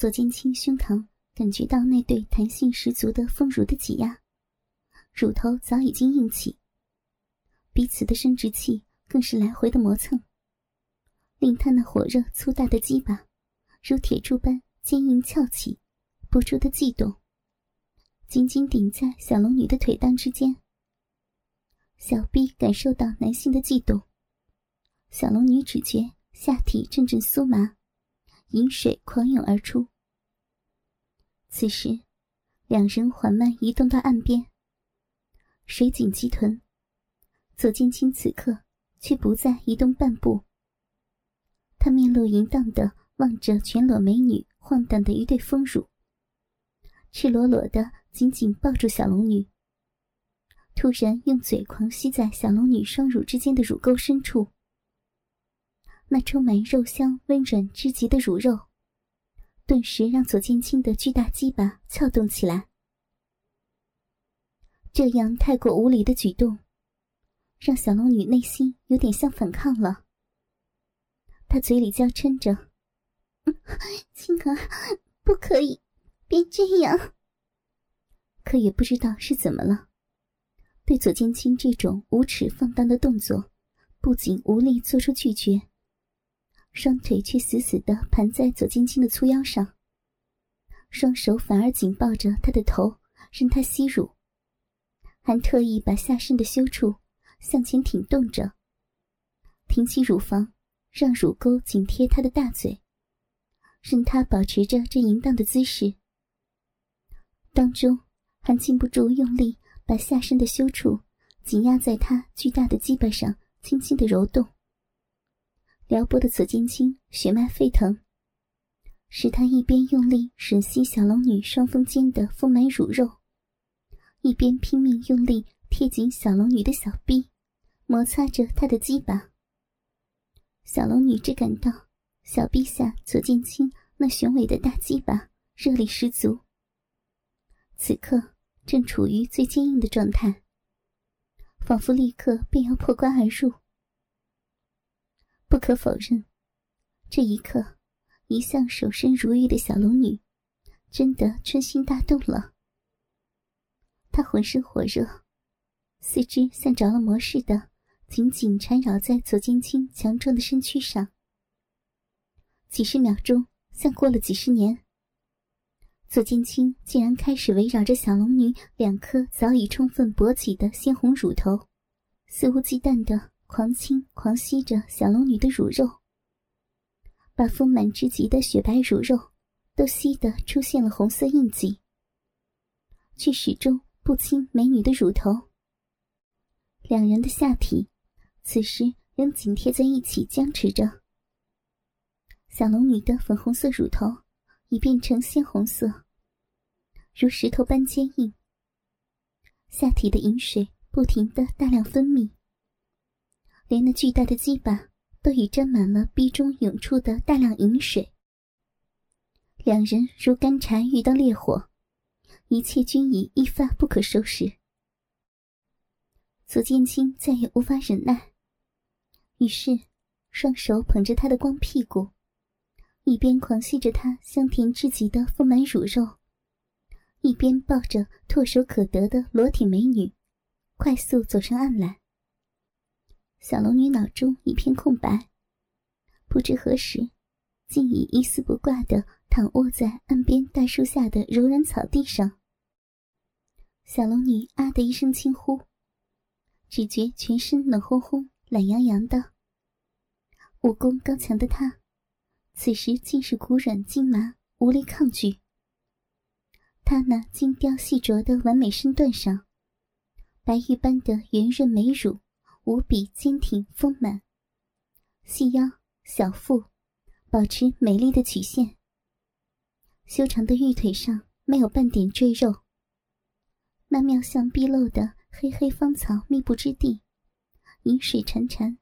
左肩青胸膛感觉到那对弹性十足的丰乳的挤压，乳头早已经硬起，彼此的生殖器更是来回的磨蹭，令他那火热粗大的鸡巴如铁柱般坚硬翘起，不住的悸动，紧紧顶在小龙女的腿裆之间。小臂感受到男性的悸动，小龙女只觉下体阵阵酥麻。饮水狂涌而出。此时，两人缓慢移动到岸边。水紧鸡臀，左剑清此刻却不再移动半步。他面露淫荡的望着全裸美女晃荡的一对丰乳，赤裸裸的紧紧抱住小龙女。突然用嘴狂吸在小龙女双乳之间的乳沟深处。那充满肉香、温软之极的乳肉，顿时让左剑清的巨大鸡巴撬动起来。这样太过无理的举动，让小龙女内心有点像反抗了。她嘴里娇嗔着：“青儿，不可以，别这样。”可也不知道是怎么了，对左剑清这种无耻放荡的动作，不仅无力做出拒绝。双腿却死死地盘在左青青的粗腰上，双手反而紧抱着他的头，任他吸乳，还特意把下身的羞处向前挺动着，挺起乳房，让乳沟紧贴他的大嘴，任他保持着这淫荡的姿势。当中还禁不住用力把下身的羞处紧压在他巨大的鸡巴上，轻轻的揉动。撩拨的左剑清血脉沸腾，使他一边用力吮吸小龙女双峰间的丰满乳肉，一边拼命用力贴紧小龙女的小臂，摩擦着她的鸡巴。小龙女只感到小臂下左剑清那雄伟的大鸡巴热力十足，此刻正处于最坚硬的状态，仿佛立刻便要破关而入。不可否认，这一刻，一向守身如玉的小龙女，真的春心大动了。她浑身火热，四肢像着了魔似的，紧紧缠绕在左肩青强壮的身躯上。几十秒钟，像过了几十年。左肩青竟然开始围绕着小龙女两颗早已充分勃起的鲜红乳头，肆无忌惮的。狂亲狂吸着小龙女的乳肉，把丰满之极的雪白乳肉都吸得出现了红色印记，却始终不亲美女的乳头。两人的下体此时仍紧贴在一起，僵持着。小龙女的粉红色乳头已变成鲜红色，如石头般坚硬。下体的饮水不停的大量分泌。连那巨大的鸡巴都已沾满了壁中涌出的大量饮水，两人如干柴遇到烈火，一切均已一发不可收拾。左剑清再也无法忍耐，于是双手捧着他的光屁股，一边狂吸着他香甜至极的丰满乳肉，一边抱着唾手可得的裸体美女，快速走上岸来。小龙女脑中一片空白，不知何时，竟已一丝不挂的躺卧在岸边大树下的柔软草地上。小龙女啊的一声轻呼，只觉全身冷烘烘、懒洋洋的。武功高强的她，此时竟是骨软筋麻，无力抗拒。她那精雕细琢的完美身段上，白玉般的圆润美乳。无比坚挺丰满，细腰小腹，保持美丽的曲线。修长的玉腿上没有半点赘肉。那妙相毕露的黑黑芳草密布之地，饮水潺潺，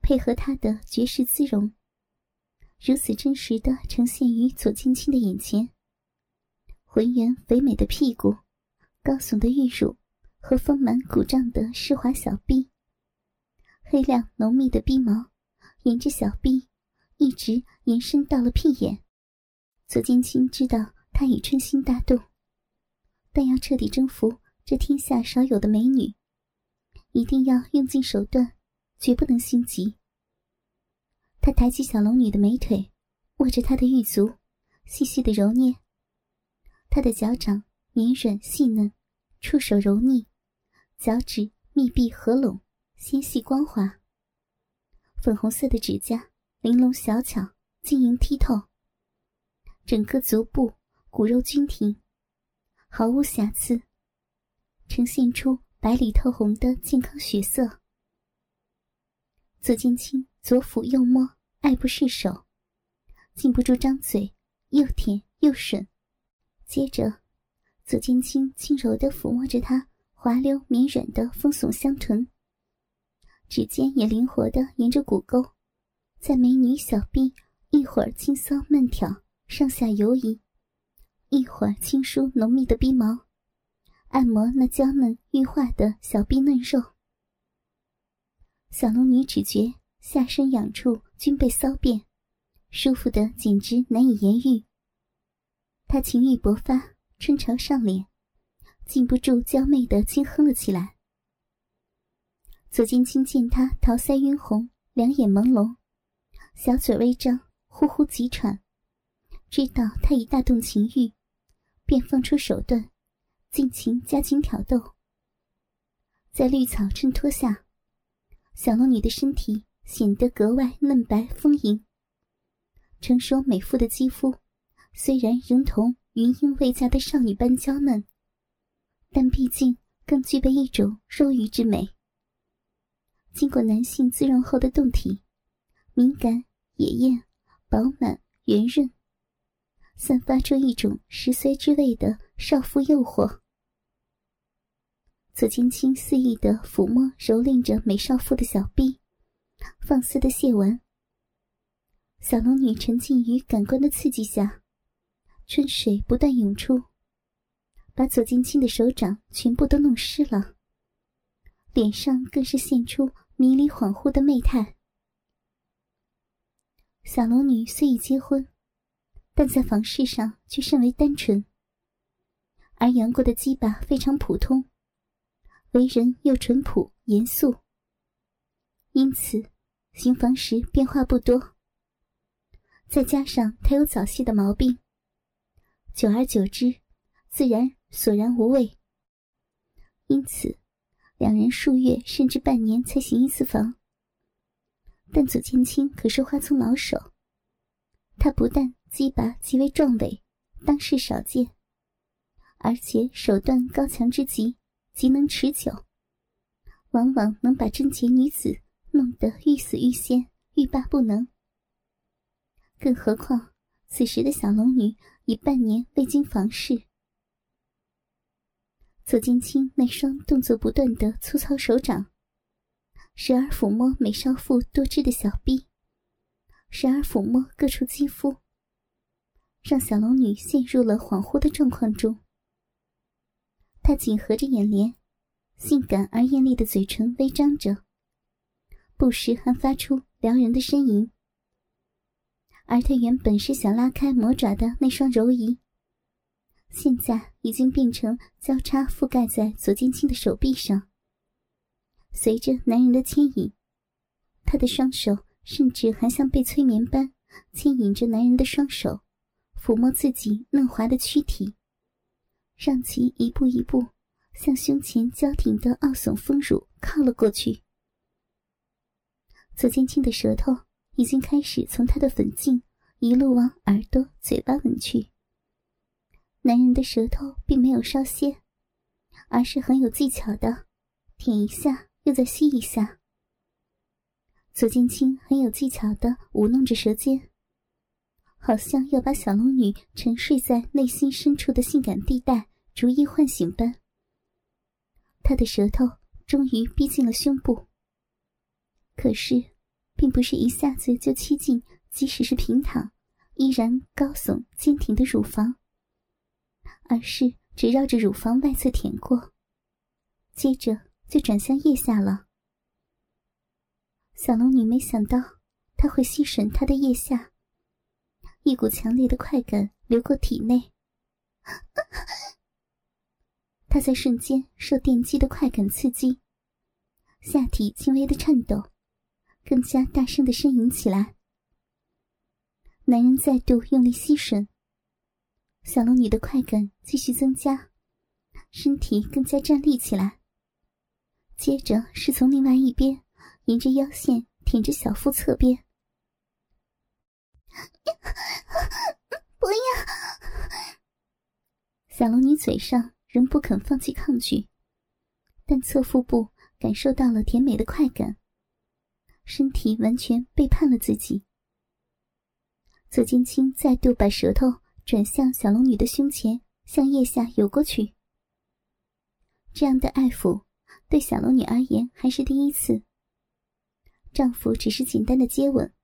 配合她的绝世姿容，如此真实的呈现于左青青的眼前。浑圆肥美的屁股，高耸的玉乳和丰满鼓胀的湿滑小臂。黑亮浓密的鼻毛，沿着小臂一直延伸到了屁眼，左剑清知道他已春心大动，但要彻底征服这天下少有的美女，一定要用尽手段，绝不能心急。他抬起小龙女的美腿，握着她的玉足，细细的揉捏。她的脚掌绵软细嫩，触手柔腻，脚趾密闭合拢，纤细光滑。粉红色的指甲玲珑小巧，晶莹剔透。整个足部骨肉均挺，毫无瑕疵，呈现出白里透红的健康血色。左剑清左抚右摸，爱不释手，禁不住张嘴，又舔又吮。接着，左剑清轻柔地抚摸着她滑溜绵软的丰耸香臀，指尖也灵活地沿着骨沟，在美女小臂一会儿轻搔慢挑。上下游移，一会儿轻梳浓密的鼻毛，按摩那娇嫩玉化的小臂嫩肉。小龙女只觉下身痒处均被骚遍，舒服的简直难以言喻。她情欲勃发，春潮上脸，禁不住娇媚的轻哼了起来。左剑清见他桃腮晕红，两眼朦胧，小嘴微张，呼呼急喘。知道他已大动情欲，便放出手段，尽情加紧挑逗。在绿草衬托下，小龙女的身体显得格外嫩白丰盈。成熟美妇的肌肤，虽然仍同云英未嫁的少女般娇嫩，但毕竟更具备一种肉欲之美。经过男性滋润后的胴体，敏感、野艳、饱满、圆润。散发出一种十岁之味的少妇诱惑。左剑清肆意的抚摸、蹂躏着美少妇的小臂，放肆的亵玩。小龙女沉浸于感官的刺激下，春水不断涌出，把左剑清的手掌全部都弄湿了，脸上更是现出迷离恍惚的媚态。小龙女虽已结婚。但在房事上却甚为单纯，而杨过的鸡巴非常普通，为人又淳朴严肃，因此行房时变化不多。再加上他有早泄的毛病，久而久之，自然索然无味。因此，两人数月甚至半年才行一次房。但左剑清可是花丛老手，他不但。鸡拔极为壮伟，当世少见，而且手段高强之极，极能持久，往往能把贞洁女子弄得欲死欲仙，欲罢不能。更何况此时的小龙女已半年未经房事，左剑清那双动作不断的粗糙手掌，时而抚摸美少妇多汁的小臂，时而抚摸各处肌肤。让小龙女陷入了恍惚的状况中。她紧合着眼帘，性感而艳丽的嘴唇微张着，不时还发出撩人的呻吟。而她原本是想拉开魔爪的那双柔仪，现在已经变成交叉覆盖在左剑清的手臂上。随着男人的牵引，他的双手甚至还像被催眠般牵引着男人的双手。抚摸自己嫩滑的躯体，让其一步一步向胸前交挺的傲耸丰乳靠了过去。左剑清的舌头已经开始从他的粉颈一路往耳朵、嘴巴吻去。男人的舌头并没有稍歇，而是很有技巧的舔一下，又再吸一下。左剑清很有技巧的舞弄着舌尖。好像要把小龙女沉睡在内心深处的性感地带逐一唤醒般，他的舌头终于逼近了胸部。可是，并不是一下子就吸进，即使是平躺，依然高耸坚挺的乳房，而是只绕着乳房外侧舔过，接着就转向腋下了。小龙女没想到他会吸吮她的腋下。一股强烈的快感流过体内。他在瞬间受电击的快感刺激，下体轻微的颤抖，更加大声的呻吟起来。男人再度用力吸吮，小龙女的快感继续增加，身体更加站立起来。接着是从另外一边沿着腰线舔着小腹侧边。不要！小龙女嘴上仍不肯放弃抗拒，但侧腹部感受到了甜美的快感，身体完全背叛了自己。左剑清再度把舌头转向小龙女的胸前，向腋下游过去。这样的爱抚。对小龙女而言还是第一次。丈夫只是简单的接吻，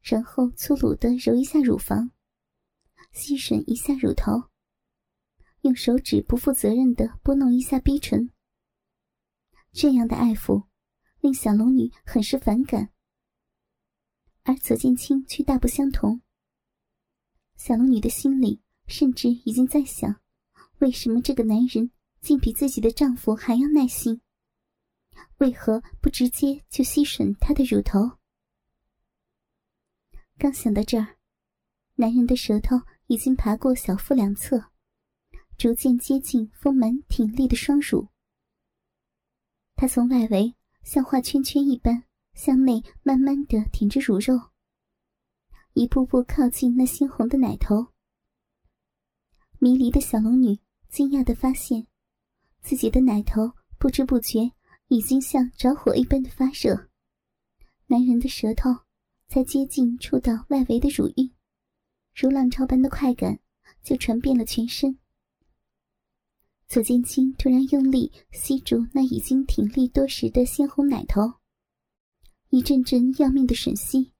然后粗鲁的揉一下乳房，吸吮一下乳头，用手指不负责任的拨弄一下逼唇。这样的爱抚令小龙女很是反感，而左剑清却大不相同。小龙女的心里甚至已经在想：为什么这个男人？竟比自己的丈夫还要耐心，为何不直接就吸吮她的乳头？刚想到这儿，男人的舌头已经爬过小腹两侧，逐渐接近丰满挺立的双乳。他从外围像画圈圈一般向内慢慢的舔着乳肉，一步步靠近那鲜红的奶头。迷离的小龙女惊讶的发现。自己的奶头不知不觉已经像着火一般的发热，男人的舌头才接近触到外围的乳晕，如浪潮般的快感就传遍了全身。左剑清突然用力吸住那已经挺立多时的鲜红奶头，一阵阵要命的吮吸，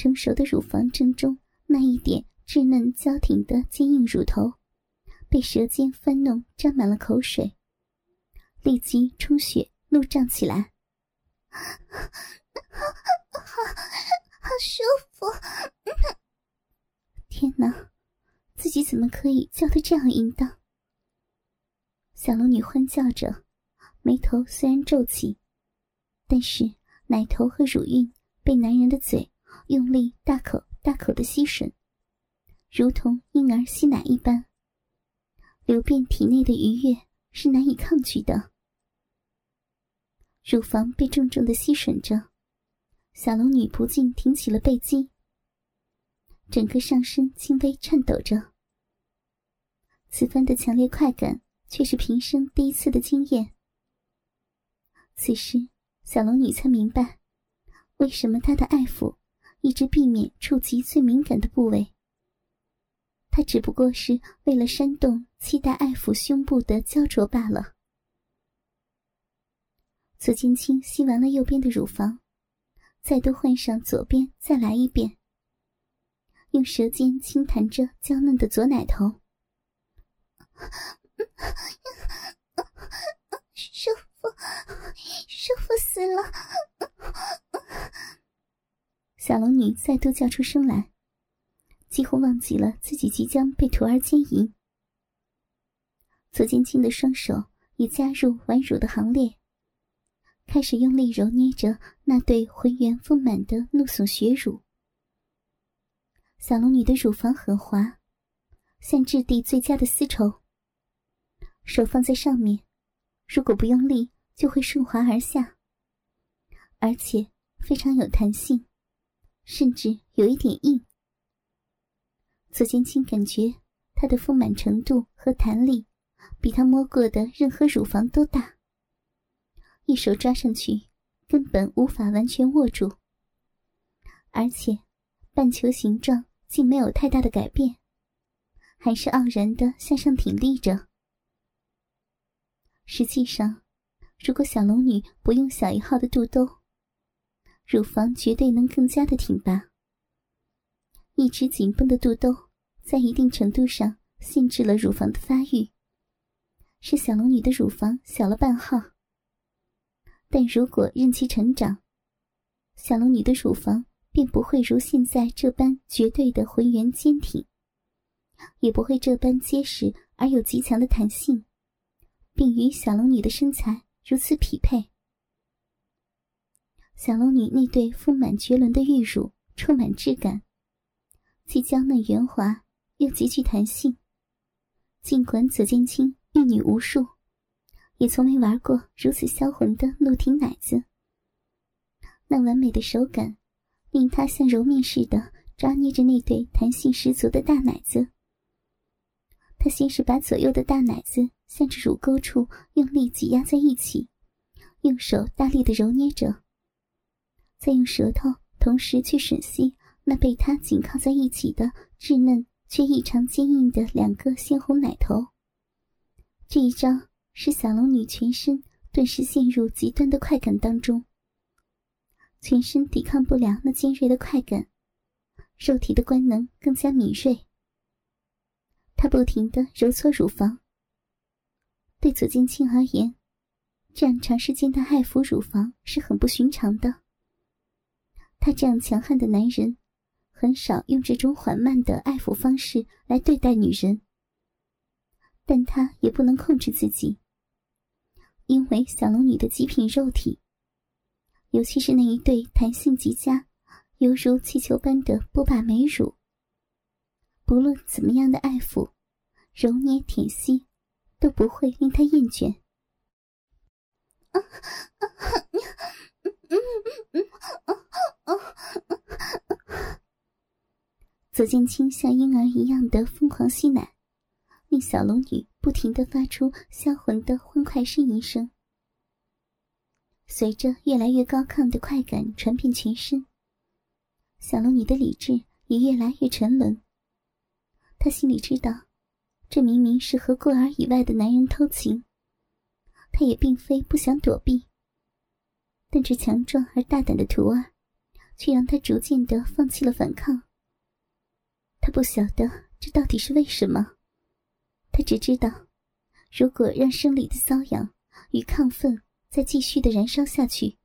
成熟的乳房正中那一点稚嫩娇挺的坚硬乳头。被舌尖翻弄，沾满了口水，立即充血怒胀起来。好，好舒服！天哪，自己怎么可以叫得这样淫荡？小龙女欢叫着，眉头虽然皱起，但是奶头和乳晕被男人的嘴用力大口大口的吸吮，如同婴儿吸奶一般。流遍体内的愉悦是难以抗拒的，乳房被重重的吸吮着，小龙女不禁挺起了背肌，整个上身轻微颤抖着。此番的强烈快感却是平生第一次的经验。此时，小龙女才明白，为什么她的爱抚一直避免触及最敏感的部位。他只不过是为了煽动期待爱抚胸部的焦灼罢了。左剑清吸完了右边的乳房，再度换上左边，再来一遍。用舌尖轻弹着娇嫩的左奶头，舒服，舒服死了！小龙女再度叫出声来。几乎忘记了自己即将被徒儿奸淫。左剑清的双手已加入玩乳的行列，开始用力揉捏着那对浑圆丰满的怒耸血乳。小龙女的乳房很滑，像质地最佳的丝绸。手放在上面，如果不用力，就会顺滑而下，而且非常有弹性，甚至有一点硬。左千青感觉她的丰满程度和弹力，比他摸过的任何乳房都大。一手抓上去，根本无法完全握住，而且半球形状竟没有太大的改变，还是傲然的向上挺立着。实际上，如果小龙女不用小一号的肚兜，乳房绝对能更加的挺拔。一直紧绷的肚兜，在一定程度上限制了乳房的发育，使小龙女的乳房小了半号。但如果任其成长，小龙女的乳房便不会如现在这般绝对的浑圆坚挺，也不会这般结实而有极强的弹性，并与小龙女的身材如此匹配。小龙女那对丰满绝伦的玉乳充满质感，既娇嫩圆滑又极具弹性。尽管左剑清玉女无数，也从没玩过如此销魂的怒挺奶子。那完美的手感，令他像揉面似的抓捏着那对弹性十足的大奶子。他先是把左右的大奶子向着乳沟处用力挤压在一起，用手大力的揉捏着，再用舌头同时去吮吸那被他紧靠在一起的稚嫩却异常坚硬的两个鲜红奶头。这一招使小龙女全身顿时陷入极端的快感当中。全身抵抗不了那尖锐的快感，肉体的官能更加敏锐。他不停的揉搓乳房。对左剑清而言，这样长时间的爱抚乳房是很不寻常的。他这样强悍的男人，很少用这种缓慢的爱抚方式来对待女人。但他也不能控制自己，因为小龙女的极品肉体。尤其是那一对弹性极佳、犹如气球般的波霸美乳，不论怎么样的爱抚、揉捏、舔吸，都不会令他厌倦。啊 啊 左剑清像婴儿一样的疯狂吸奶，令小龙女不停的发出销魂的欢快呻吟声。随着越来越高亢的快感传遍全身，小龙女的理智也越来越沉沦。她心里知道，这明明是和过儿以外的男人偷情，她也并非不想躲避。但这强壮而大胆的徒儿，却让他逐渐的放弃了反抗。他不晓得这到底是为什么，他只知道，如果让生理的瘙痒与亢奋。再继续的燃烧下去，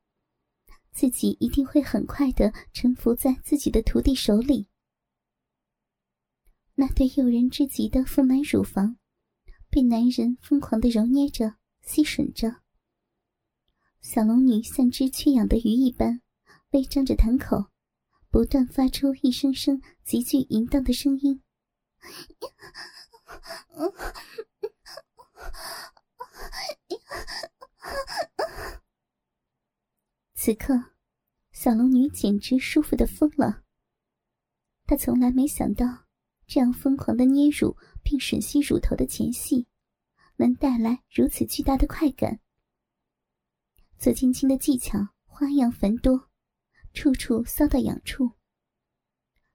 自己一定会很快的臣服在自己的徒弟手里。那对诱人之极的丰满乳房，被男人疯狂的揉捏着、吸吮着。小龙女像只缺氧的鱼一般，微张着潭口，不断发出一声声极具淫荡的声音。此刻，小龙女简直舒服的疯了。她从来没想到，这样疯狂的捏乳并吮吸乳头的前戏，能带来如此巨大的快感。左青青的技巧花样繁多，处处骚到痒处。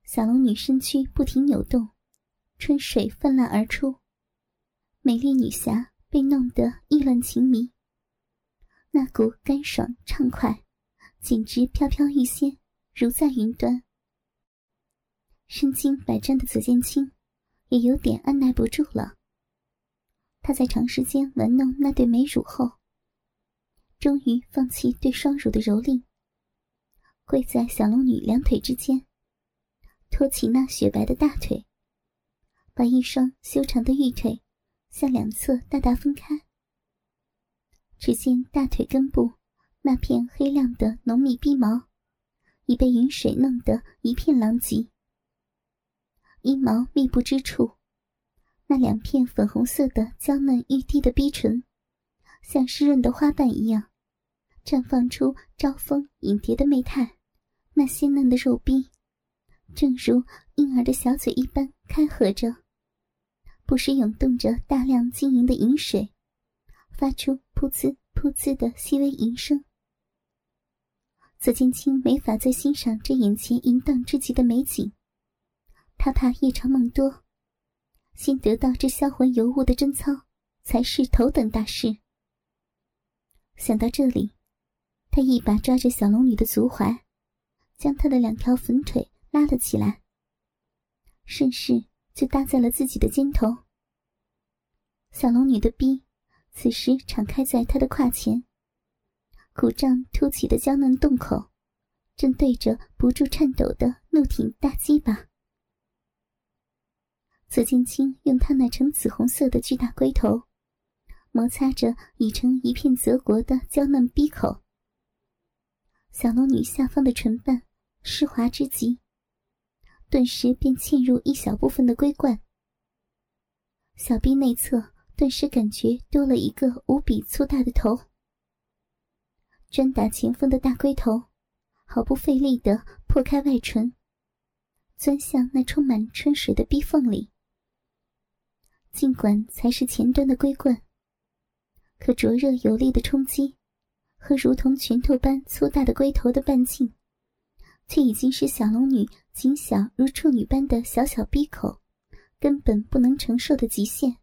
小龙女身躯不停扭动，春水泛滥而出，美丽女侠被弄得意乱情迷。那股干爽畅快。简直飘飘欲仙，如在云端。身经百战的紫剑青也有点按耐不住了。他在长时间玩弄那对美乳后，终于放弃对双乳的蹂躏，跪在小龙女两腿之间，托起那雪白的大腿，把一双修长的玉腿向两侧大大分开。只见大腿根部。那片黑亮的浓密逼毛，已被云水弄得一片狼藉。阴毛密布之处，那两片粉红色的娇嫩欲滴的逼唇，像湿润的花瓣一样，绽放出招蜂引蝶的媚态。那鲜嫩的肉逼，正如婴儿的小嘴一般开合着，不时涌动着大量晶莹的饮水，发出噗呲噗呲的细微吟声。左剑清没法再欣赏这眼前淫荡之极的美景，他怕夜长梦多，先得到这销魂尤物的贞操，才是头等大事。想到这里，他一把抓着小龙女的足踝，将她的两条粉腿拉了起来，顺势就搭在了自己的肩头。小龙女的臂此时敞开在他的胯前。鼓胀凸起的娇嫩洞口，正对着不住颤抖的怒挺大鸡巴。左剑青用他那呈紫红色的巨大龟头，摩擦着已成一片泽国的娇嫩逼口。小龙女下方的唇瓣湿滑之极，顿时便嵌入一小部分的龟冠。小臂内侧顿时感觉多了一个无比粗大的头，专打前锋的大龟头，毫不费力地破开外唇，钻向那充满春水的逼缝里。尽管才是前端的龟棍，可灼热有力的冲击和如同拳头般粗大的龟头的半径，却已经是小龙女仅小如处女般的小小逼口根本不能承受的极限。